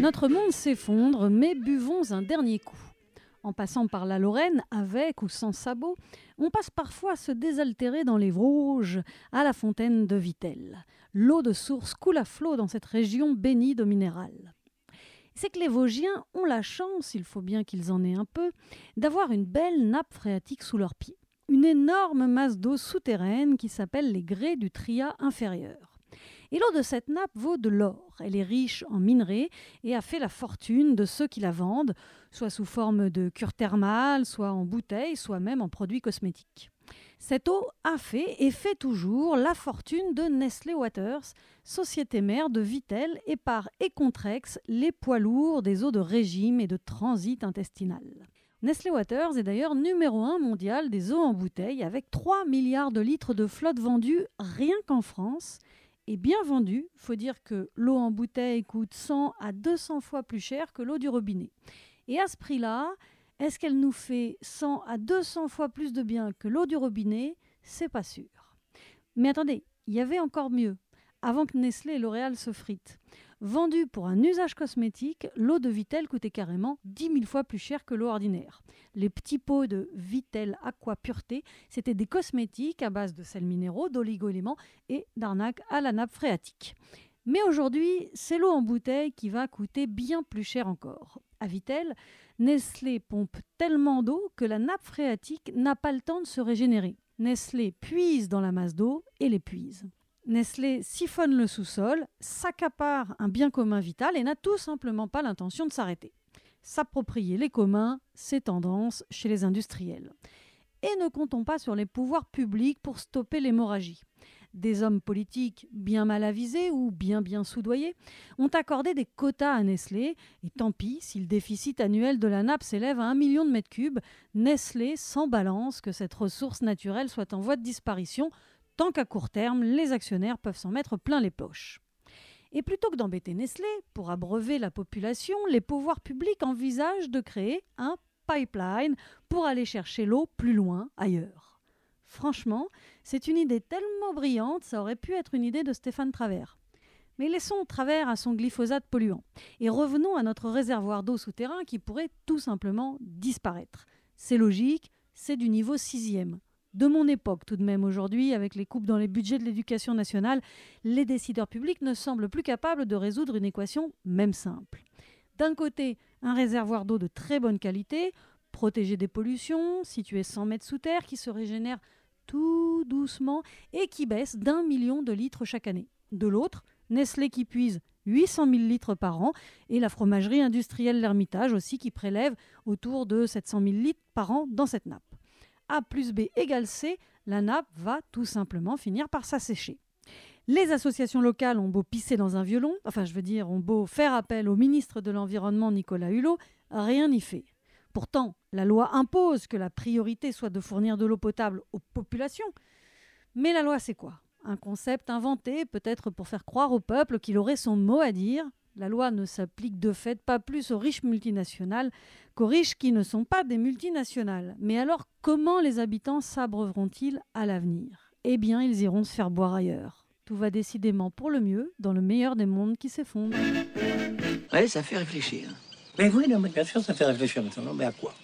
Notre monde s'effondre, mais buvons un dernier coup. En passant par la Lorraine, avec ou sans sabots, on passe parfois à se désaltérer dans les Vosges, à la fontaine de Vittel. L'eau de source coule à flot dans cette région bénie de minéral. C'est que les Vosgiens ont la chance, il faut bien qu'ils en aient un peu, d'avoir une belle nappe phréatique sous leurs pieds. Une énorme masse d'eau souterraine qui s'appelle les grès du Tria inférieur. Et l'eau de cette nappe vaut de l'or. Elle est riche en minerais et a fait la fortune de ceux qui la vendent, soit sous forme de cure thermale, soit en bouteille, soit même en produits cosmétiques. Cette eau a fait et fait toujours la fortune de Nestlé Waters, société mère de Vittel et par Econtrex, les poids lourds des eaux de régime et de transit intestinal. Nestlé Waters est d'ailleurs numéro 1 mondial des eaux en bouteille avec 3 milliards de litres de flotte vendue rien qu'en France est bien vendue. Il faut dire que l'eau en bouteille coûte 100 à 200 fois plus cher que l'eau du robinet. Et à ce prix-là, est-ce qu'elle nous fait 100 à 200 fois plus de bien que l'eau du robinet? C'est pas sûr. Mais attendez, il y avait encore mieux. Avant que Nestlé et L'Oréal se fritent. Vendue pour un usage cosmétique, l'eau de Vittel coûtait carrément 10 000 fois plus cher que l'eau ordinaire. Les petits pots de Vittel Aqua Pureté, c'était des cosmétiques à base de sels minéraux, d'oligo-éléments et d'arnaque à la nappe phréatique. Mais aujourd'hui, c'est l'eau en bouteille qui va coûter bien plus cher encore. À Vittel, Nestlé pompe tellement d'eau que la nappe phréatique n'a pas le temps de se régénérer. Nestlé puise dans la masse d'eau et l'épuise. Nestlé siphonne le sous-sol, s'accapare un bien commun vital et n'a tout simplement pas l'intention de s'arrêter. S'approprier les communs, c'est tendance chez les industriels. Et ne comptons pas sur les pouvoirs publics pour stopper l'hémorragie. Des hommes politiques bien mal avisés ou bien bien soudoyés ont accordé des quotas à Nestlé, et tant pis si le déficit annuel de la nappe s'élève à un million de mètres cubes, Nestlé s'en balance que cette ressource naturelle soit en voie de disparition, tant qu'à court terme, les actionnaires peuvent s'en mettre plein les poches. Et plutôt que d'embêter Nestlé, pour abreuver la population, les pouvoirs publics envisagent de créer un pipeline pour aller chercher l'eau plus loin, ailleurs. Franchement, c'est une idée tellement brillante, ça aurait pu être une idée de Stéphane Travers. Mais laissons Travers à son glyphosate polluant et revenons à notre réservoir d'eau souterrain qui pourrait tout simplement disparaître. C'est logique, c'est du niveau sixième de mon époque tout de même aujourd'hui, avec les coupes dans les budgets de l'éducation nationale, les décideurs publics ne semblent plus capables de résoudre une équation même simple. D'un côté, un réservoir d'eau de très bonne qualité, protégé des pollutions, situé 100 mètres sous terre, qui se régénère tout doucement et qui baisse d'un million de litres chaque année. De l'autre, Nestlé qui puise 800 000 litres par an et la fromagerie industrielle L'Ermitage aussi qui prélève autour de 700 000 litres par an dans cette nappe. A plus B égale C, la nappe va tout simplement finir par s'assécher. Les associations locales ont beau pisser dans un violon, enfin je veux dire, ont beau faire appel au ministre de l'Environnement Nicolas Hulot, rien n'y fait. Pourtant, la loi impose que la priorité soit de fournir de l'eau potable aux populations. Mais la loi, c'est quoi? Un concept inventé peut-être pour faire croire au peuple qu'il aurait son mot à dire, la loi ne s'applique de fait pas plus aux riches multinationales qu'aux riches qui ne sont pas des multinationales. Mais alors comment les habitants s'abreuveront-ils à l'avenir? Eh bien, ils iront se faire boire ailleurs. Tout va décidément pour le mieux dans le meilleur des mondes qui s'effondre. Ouais, ça fait réfléchir. Mais oui, non, mais bien sûr, ça fait réfléchir maintenant. Mais à quoi?